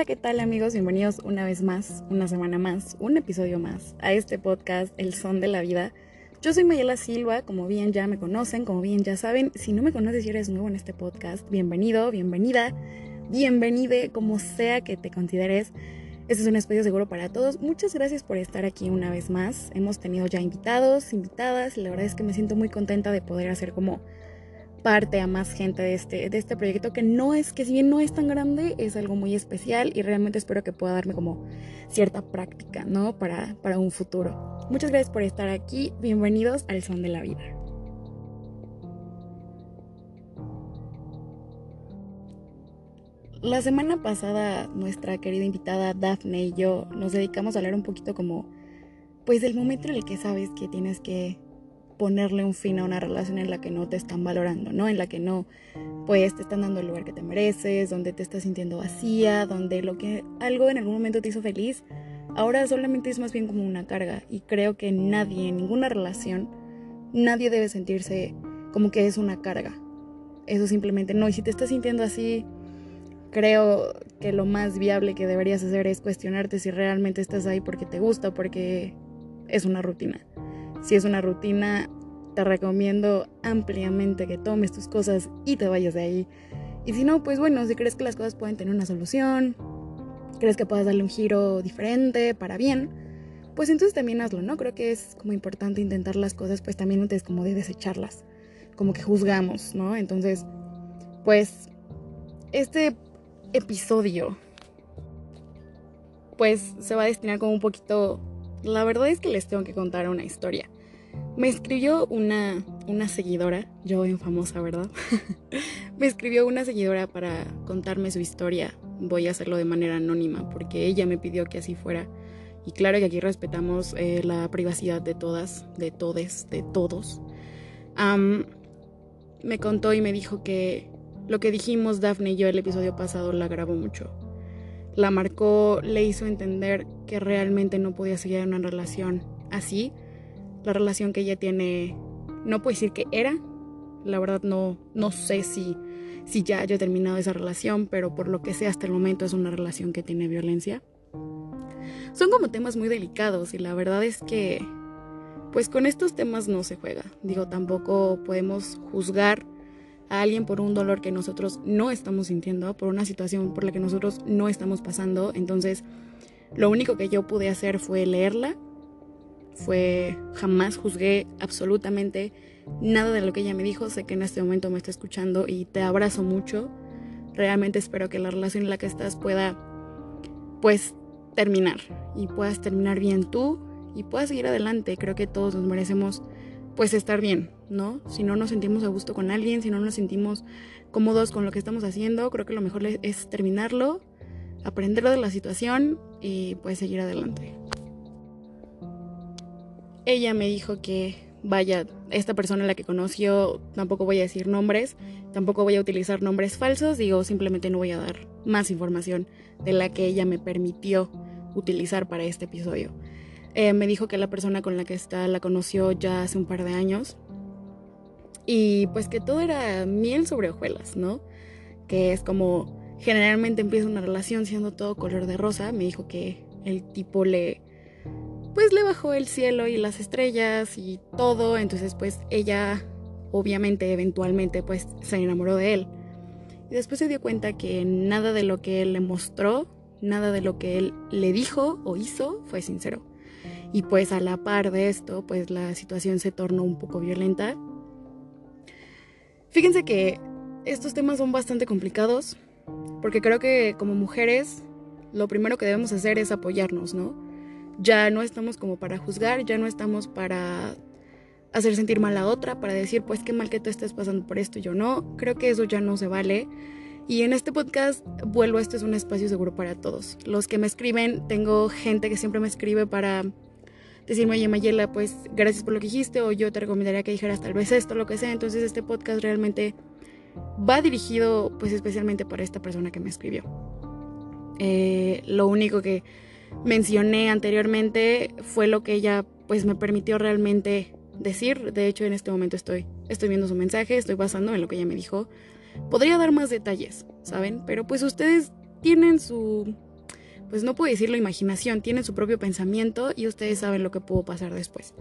Hola, ¿qué tal amigos? Bienvenidos una vez más, una semana más, un episodio más a este podcast El Son de la Vida. Yo soy Mayela Silva, como bien ya me conocen, como bien ya saben, si no me conoces y eres nuevo en este podcast, bienvenido, bienvenida, bienvenide, como sea que te consideres. Este es un espacio seguro para todos. Muchas gracias por estar aquí una vez más. Hemos tenido ya invitados, invitadas, y la verdad es que me siento muy contenta de poder hacer como parte a más gente de este, de este proyecto que no es, que si bien no es tan grande, es algo muy especial y realmente espero que pueda darme como cierta práctica, ¿no? Para, para un futuro. Muchas gracias por estar aquí, bienvenidos al Son de la Vida. La semana pasada nuestra querida invitada Daphne y yo nos dedicamos a hablar un poquito como pues del momento en el que sabes que tienes que ponerle un fin a una relación en la que no te están valorando, ¿no? En la que no, pues te están dando el lugar que te mereces, donde te estás sintiendo vacía, donde lo que algo en algún momento te hizo feliz, ahora solamente es más bien como una carga. Y creo que nadie, en ninguna relación, nadie debe sentirse como que es una carga. Eso simplemente no. Y si te estás sintiendo así, creo que lo más viable que deberías hacer es cuestionarte si realmente estás ahí porque te gusta, porque es una rutina. Si es una rutina, te recomiendo ampliamente que tomes tus cosas y te vayas de ahí. Y si no, pues bueno, si crees que las cosas pueden tener una solución, crees que puedas darle un giro diferente para bien, pues entonces también hazlo, ¿no? Creo que es como importante intentar las cosas, pues también antes como de desecharlas, como que juzgamos, ¿no? Entonces, pues este episodio pues se va a destinar como un poquito la verdad es que les tengo que contar una historia. Me escribió una, una seguidora, yo en famosa, ¿verdad? me escribió una seguidora para contarme su historia. Voy a hacerlo de manera anónima porque ella me pidió que así fuera. Y claro que aquí respetamos eh, la privacidad de todas, de todes, de todos. me contó y me dijo que lo que dijimos Daphne y yo el episodio pasado la grabó mucho la marcó, le hizo entender que realmente no podía seguir en una relación así. La relación que ella tiene, no puedo decir que era, la verdad no, no sé si, si ya haya terminado esa relación, pero por lo que sé hasta el momento es una relación que tiene violencia. Son como temas muy delicados y la verdad es que, pues con estos temas no se juega. Digo, tampoco podemos juzgar a alguien por un dolor que nosotros no estamos sintiendo, por una situación por la que nosotros no estamos pasando. Entonces, lo único que yo pude hacer fue leerla. Fue jamás juzgué absolutamente nada de lo que ella me dijo. Sé que en este momento me está escuchando y te abrazo mucho. Realmente espero que la relación en la que estás pueda pues terminar y puedas terminar bien tú y puedas seguir adelante. Creo que todos nos merecemos pues estar bien, ¿no? Si no nos sentimos a gusto con alguien, si no nos sentimos cómodos con lo que estamos haciendo, creo que lo mejor es terminarlo, aprenderlo de la situación y pues seguir adelante. Ella me dijo que, vaya, esta persona la que conoció, tampoco voy a decir nombres, tampoco voy a utilizar nombres falsos, digo, simplemente no voy a dar más información de la que ella me permitió utilizar para este episodio. Eh, me dijo que la persona con la que está la conoció ya hace un par de años. Y pues que todo era miel sobre hojuelas, ¿no? Que es como generalmente empieza una relación siendo todo color de rosa. Me dijo que el tipo le pues le bajó el cielo y las estrellas y todo, entonces pues ella obviamente eventualmente pues se enamoró de él. Y después se dio cuenta que nada de lo que él le mostró, nada de lo que él le dijo o hizo fue sincero. Y pues a la par de esto, pues la situación se tornó un poco violenta. Fíjense que estos temas son bastante complicados, porque creo que como mujeres lo primero que debemos hacer es apoyarnos, ¿no? Ya no estamos como para juzgar, ya no estamos para hacer sentir mal a otra, para decir, pues qué mal que tú estés pasando por esto y yo no. Creo que eso ya no se vale. Y en este podcast vuelvo, esto es un espacio seguro para todos. Los que me escriben, tengo gente que siempre me escribe para decirme, oye Mayela, pues gracias por lo que dijiste o yo te recomendaría que dijeras tal vez esto, lo que sea. Entonces este podcast realmente va dirigido pues especialmente para esta persona que me escribió. Eh, lo único que mencioné anteriormente fue lo que ella pues me permitió realmente decir. De hecho en este momento estoy, estoy viendo su mensaje, estoy basando en lo que ella me dijo. Podría dar más detalles, ¿saben? Pero pues ustedes tienen su pues no puedo decirlo imaginación, tienen su propio pensamiento y ustedes saben lo que pudo pasar después.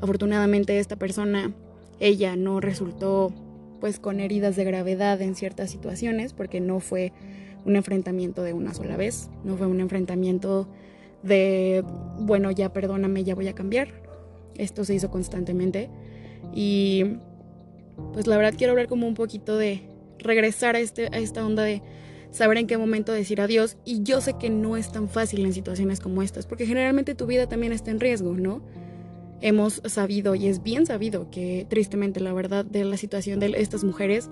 Afortunadamente esta persona, ella no resultó pues con heridas de gravedad en ciertas situaciones porque no fue un enfrentamiento de una sola vez, no fue un enfrentamiento de, bueno, ya perdóname, ya voy a cambiar. Esto se hizo constantemente y pues la verdad quiero hablar como un poquito de regresar a, este, a esta onda de saber en qué momento decir adiós. Y yo sé que no es tan fácil en situaciones como estas, porque generalmente tu vida también está en riesgo, ¿no? Hemos sabido, y es bien sabido, que tristemente la verdad de la situación de estas mujeres,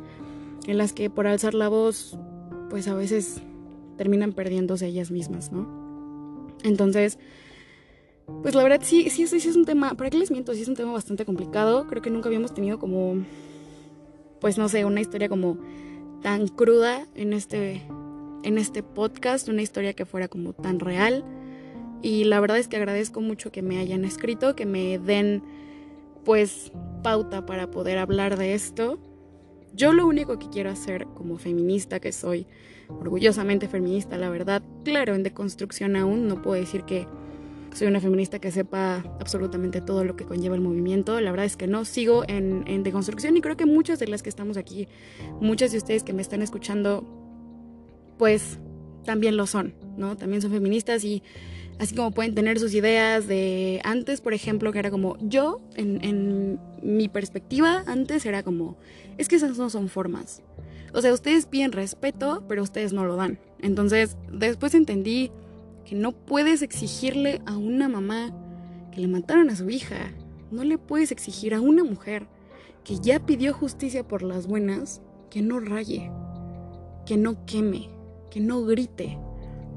en las que por alzar la voz, pues a veces terminan perdiéndose ellas mismas, ¿no? Entonces, pues la verdad sí, sí, sí, sí es un tema, ¿para qué les miento? Sí es un tema bastante complicado. Creo que nunca habíamos tenido como, pues no sé, una historia como tan cruda en este, en este podcast, una historia que fuera como tan real. Y la verdad es que agradezco mucho que me hayan escrito, que me den pues pauta para poder hablar de esto. Yo lo único que quiero hacer como feminista que soy, orgullosamente feminista, la verdad, claro, en deconstrucción aún no puedo decir que soy una feminista que sepa absolutamente todo lo que conlleva el movimiento. La verdad es que no, sigo en, en deconstrucción y creo que muchas de las que estamos aquí, muchas de ustedes que me están escuchando, pues también lo son, ¿no? También son feministas y así como pueden tener sus ideas de antes, por ejemplo, que era como yo, en, en mi perspectiva, antes era como, es que esas no son formas. O sea, ustedes piden respeto, pero ustedes no lo dan. Entonces, después entendí que no puedes exigirle a una mamá que le mataron a su hija, no le puedes exigir a una mujer que ya pidió justicia por las buenas que no raye, que no queme, que no grite.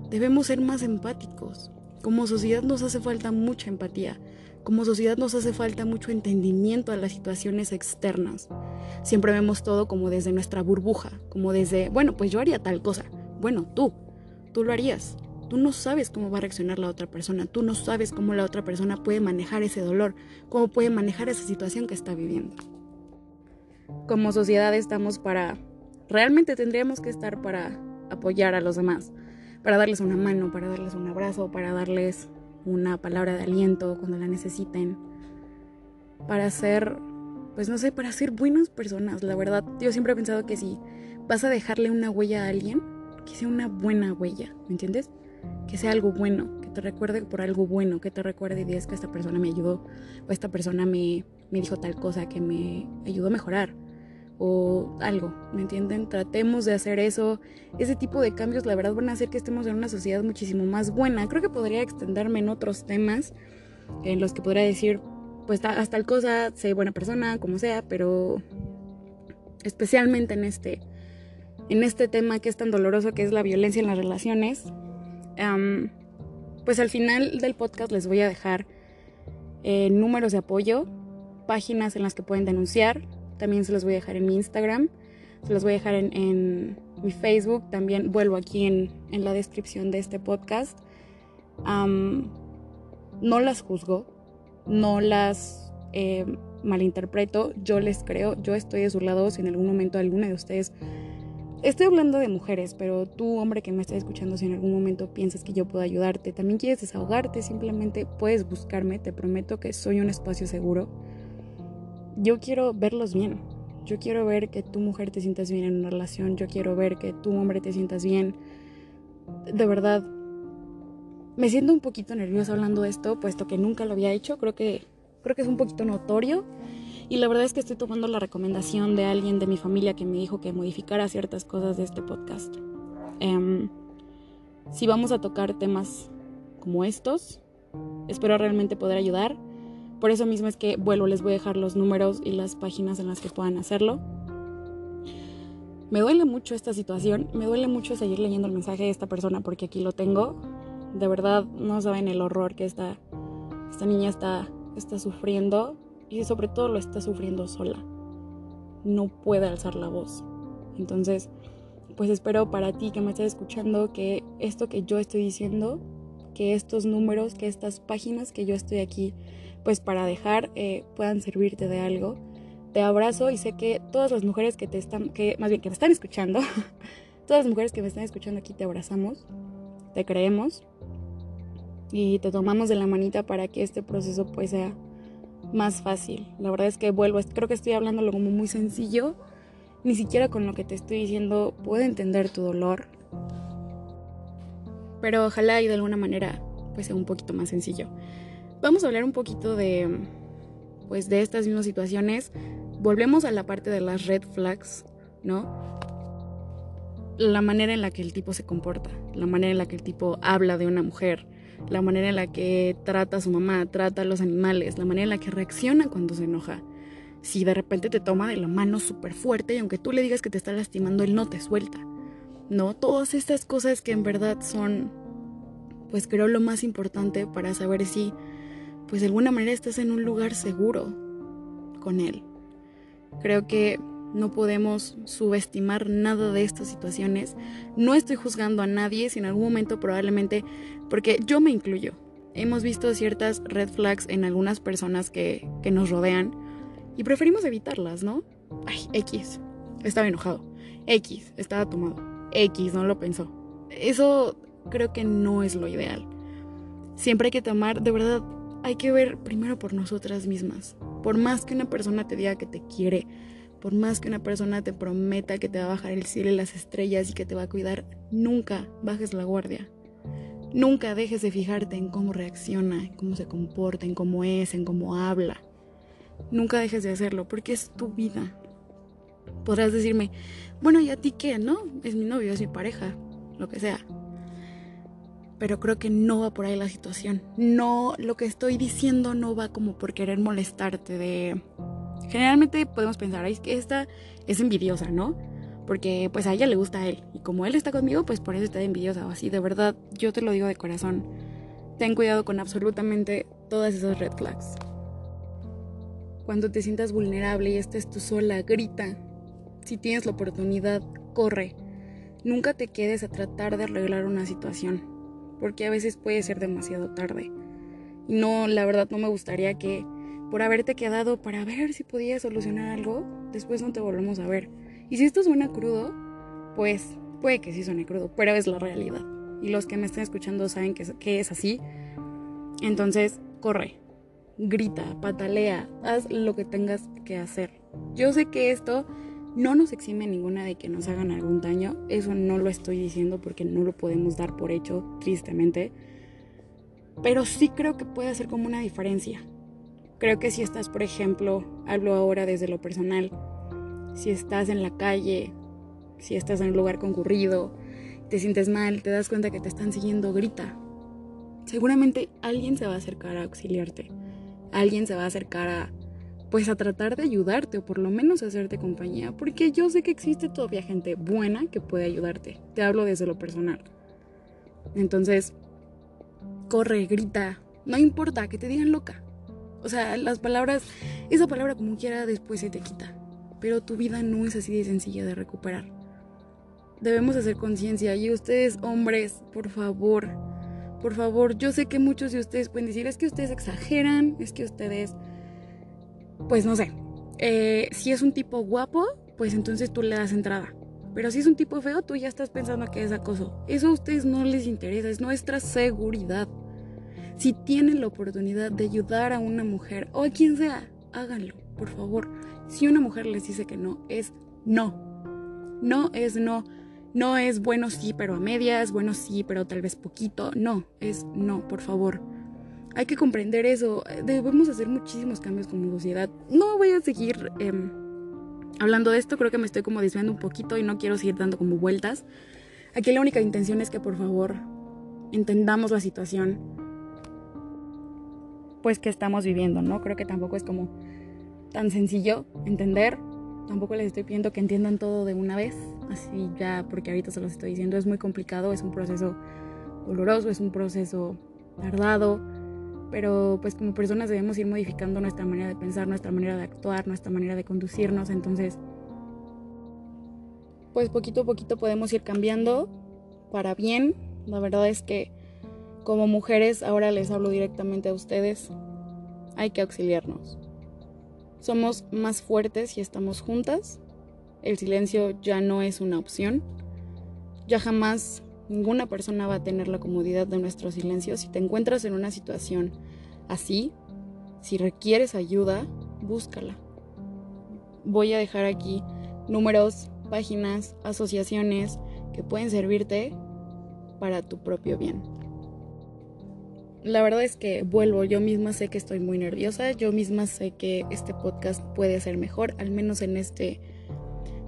Debemos ser más empáticos. Como sociedad nos hace falta mucha empatía. Como sociedad nos hace falta mucho entendimiento a las situaciones externas. Siempre vemos todo como desde nuestra burbuja, como desde, bueno, pues yo haría tal cosa. Bueno, tú, tú lo harías. Tú no sabes cómo va a reaccionar la otra persona, tú no sabes cómo la otra persona puede manejar ese dolor, cómo puede manejar esa situación que está viviendo. Como sociedad estamos para, realmente tendríamos que estar para apoyar a los demás, para darles una mano, para darles un abrazo, para darles una palabra de aliento cuando la necesiten, para ser, pues no sé, para ser buenas personas. La verdad, yo siempre he pensado que si vas a dejarle una huella a alguien, que sea una buena huella, ¿me entiendes? Que sea algo bueno, que te recuerde por algo bueno, que te recuerde y digas que esta persona me ayudó o esta persona me, me dijo tal cosa que me ayudó a mejorar o algo, ¿me entienden? Tratemos de hacer eso. Ese tipo de cambios, la verdad, van a hacer que estemos en una sociedad muchísimo más buena. Creo que podría extenderme en otros temas en los que podría decir, pues hasta tal cosa, sé buena persona, como sea, pero especialmente en este, en este tema que es tan doloroso que es la violencia en las relaciones, pues al final del podcast les voy a dejar eh, números de apoyo, páginas en las que pueden denunciar. También se los voy a dejar en mi Instagram, se los voy a dejar en, mi Facebook. También vuelvo aquí en, la descripción de este podcast. no las juzgo, no las eh, malinterpreto, yo les creo, yo estoy de su lado si en algún momento alguna de ustedes Estoy hablando de mujeres, pero tú, hombre que me estás escuchando, si en algún momento piensas que yo puedo ayudarte, también quieres desahogarte, simplemente puedes buscarme, te prometo que soy un espacio seguro. Yo quiero verlos bien. Yo quiero ver que tu mujer te sientas bien en una relación, yo quiero ver que tu hombre te sientas bien. De verdad, me siento un poquito nerviosa hablando de esto, puesto que nunca lo había hecho, creo que creo que es un poquito notorio y la verdad es que estoy tomando la recomendación de alguien de mi familia que me dijo que modificara ciertas cosas de este podcast. Em, si vamos a tocar temas como estos, espero realmente poder ayudar. Por eso mismo es que vuelvo, les voy a dejar los números y las páginas en las que puedan hacerlo. Me duele mucho esta situación, me duele mucho seguir leyendo el mensaje de esta persona porque aquí lo tengo. De verdad no saben el horror que esta, esta niña está, está sufriendo y sobre todo lo está sufriendo sola. No puede alzar la voz. Entonces, pues espero para ti que me estés escuchando que esto que yo estoy diciendo, que estos números, que estas páginas que yo estoy aquí, pues para dejar, eh, puedan servirte de algo. Te abrazo y sé que todas las mujeres que te están, que más bien que me están escuchando, todas las mujeres que me están escuchando aquí te abrazamos, te creemos y te tomamos de la manita para que este proceso pues sea más fácil. La verdad es que vuelvo, creo que estoy hablándolo como muy sencillo, ni siquiera con lo que te estoy diciendo puedo entender tu dolor, pero ojalá y de alguna manera pues sea un poquito más sencillo. Vamos a hablar un poquito de pues de estas mismas situaciones. Volvemos a la parte de las red flags, ¿no? La manera en la que el tipo se comporta, la manera en la que el tipo habla de una mujer, la manera en la que trata a su mamá, trata a los animales, la manera en la que reacciona cuando se enoja. Si de repente te toma de la mano súper fuerte y aunque tú le digas que te está lastimando, él no te suelta. ¿No? Todas estas cosas que en verdad son, pues creo lo más importante para saber si, pues de alguna manera estás en un lugar seguro con él. Creo que no podemos subestimar nada de estas situaciones. No estoy juzgando a nadie, si en algún momento probablemente, porque yo me incluyo. Hemos visto ciertas red flags en algunas personas que, que nos rodean y preferimos evitarlas, ¿no? Ay, X, estaba enojado. X, estaba tomado. X, no lo pensó. Eso creo que no es lo ideal. Siempre hay que tomar, de verdad, hay que ver primero por nosotras mismas. Por más que una persona te diga que te quiere, por más que una persona te prometa que te va a bajar el cielo y las estrellas y que te va a cuidar, nunca bajes la guardia. Nunca dejes de fijarte en cómo reacciona, en cómo se comporta, en cómo es, en cómo habla. Nunca dejes de hacerlo porque es tu vida. Podrás decirme, bueno, ¿y a ti qué? ¿No? Es mi novio, es mi pareja, lo que sea. Pero creo que no va por ahí la situación. No, lo que estoy diciendo no va como por querer molestarte de Generalmente podemos pensar, es que esta es envidiosa, ¿no? Porque pues a ella le gusta a él. Y como él está conmigo, pues por eso está envidiosa o así. De verdad, yo te lo digo de corazón. Ten cuidado con absolutamente todas esas red flags. Cuando te sientas vulnerable y estés tú sola, grita. Si tienes la oportunidad, corre. Nunca te quedes a tratar de arreglar una situación, porque a veces puede ser demasiado tarde. Y no, la verdad no me gustaría que por haberte quedado para ver si podías solucionar algo, después no te volvemos a ver. Y si esto suena crudo, pues puede que sí suene crudo, pero es la realidad. Y los que me estén escuchando saben que, que es así. Entonces, corre, grita, patalea, haz lo que tengas que hacer. Yo sé que esto no nos exime ninguna de que nos hagan algún daño, eso no lo estoy diciendo porque no lo podemos dar por hecho, tristemente, pero sí creo que puede hacer como una diferencia. Creo que si estás, por ejemplo, hablo ahora desde lo personal, si estás en la calle, si estás en un lugar concurrido, te sientes mal, te das cuenta que te están siguiendo, grita. Seguramente alguien se va a acercar a auxiliarte. Alguien se va a acercar a pues a tratar de ayudarte o por lo menos hacerte compañía, porque yo sé que existe todavía gente buena que puede ayudarte. Te hablo desde lo personal. Entonces, corre, grita, no importa que te digan loca. O sea, las palabras, esa palabra como quiera después se te quita. Pero tu vida no es así de sencilla de recuperar. Debemos hacer conciencia. Y ustedes, hombres, por favor, por favor, yo sé que muchos de ustedes pueden decir, es que ustedes exageran, es que ustedes, pues no sé, eh, si es un tipo guapo, pues entonces tú le das entrada. Pero si es un tipo feo, tú ya estás pensando que es acoso. Eso a ustedes no les interesa, es nuestra seguridad. Si tienen la oportunidad de ayudar a una mujer o a quien sea, háganlo, por favor. Si una mujer les dice que no, es no. No es no. No es bueno sí, pero a medias, bueno sí, pero tal vez poquito. No, es no, por favor. Hay que comprender eso. Debemos hacer muchísimos cambios como sociedad. No voy a seguir em, hablando de esto, creo que me estoy como desviando un poquito y no quiero seguir dando como vueltas. Aquí la única intención es que por favor entendamos la situación pues que estamos viviendo, ¿no? Creo que tampoco es como tan sencillo entender. Tampoco les estoy pidiendo que entiendan todo de una vez, así ya, porque ahorita se los estoy diciendo, es muy complicado, es un proceso doloroso, es un proceso tardado, pero pues como personas debemos ir modificando nuestra manera de pensar, nuestra manera de actuar, nuestra manera de conducirnos, entonces pues poquito a poquito podemos ir cambiando para bien. La verdad es que como mujeres, ahora les hablo directamente a ustedes, hay que auxiliarnos. Somos más fuertes y estamos juntas. El silencio ya no es una opción. Ya jamás Ninguna persona va a tener la comodidad de nuestro silencio. Si te encuentras en una situación así, si requieres ayuda, búscala. Voy a dejar aquí números, páginas, asociaciones que pueden servirte para tu propio bien. La verdad es que vuelvo, yo misma sé que estoy muy nerviosa, yo misma sé que este podcast puede ser mejor, al menos en este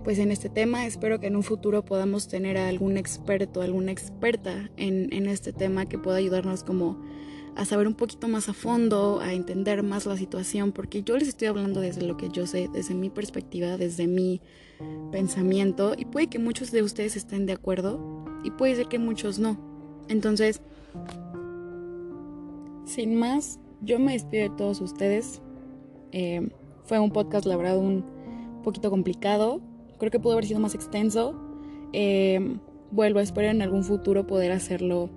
pues en este tema. Espero que en un futuro podamos tener a algún experto, alguna experta en, en este tema que pueda ayudarnos como a saber un poquito más a fondo, a entender más la situación, porque yo les estoy hablando desde lo que yo sé, desde mi perspectiva, desde mi pensamiento, y puede que muchos de ustedes estén de acuerdo, y puede ser que muchos no. Entonces, sin más, yo me despido de todos ustedes. Eh, fue un podcast, la verdad, un poquito complicado, Creo que pudo haber sido más extenso. Eh, vuelvo, espero en algún futuro poder hacerlo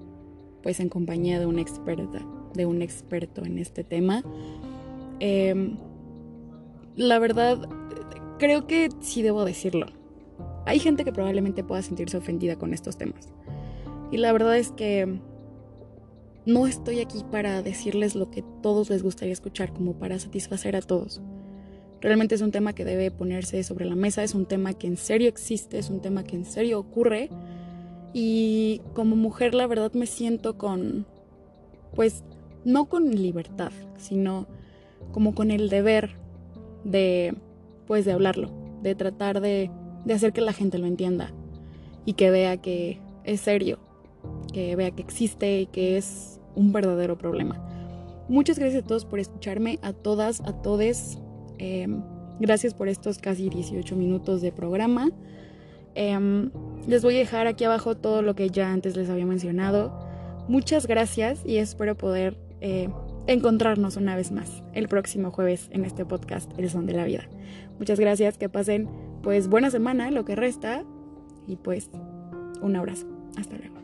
pues en compañía de una experta, de un experto en este tema. Eh, la verdad, creo que sí debo decirlo. Hay gente que probablemente pueda sentirse ofendida con estos temas. Y la verdad es que no estoy aquí para decirles lo que todos les gustaría escuchar, como para satisfacer a todos. Realmente es un tema que debe ponerse sobre la mesa, es un tema que en serio existe, es un tema que en serio ocurre. Y como mujer la verdad me siento con, pues, no con libertad, sino como con el deber de, pues, de hablarlo, de tratar de, de hacer que la gente lo entienda y que vea que es serio, que vea que existe y que es un verdadero problema. Muchas gracias a todos por escucharme, a todas, a todes. Em, gracias por estos casi 18 minutos de programa. Em, les voy a dejar aquí abajo todo lo que ya antes les había mencionado. Muchas gracias y espero poder eh, encontrarnos una vez más el próximo jueves en este podcast El Son de la Vida. Muchas gracias, que pasen pues buena semana, lo que resta y pues un abrazo. Hasta luego.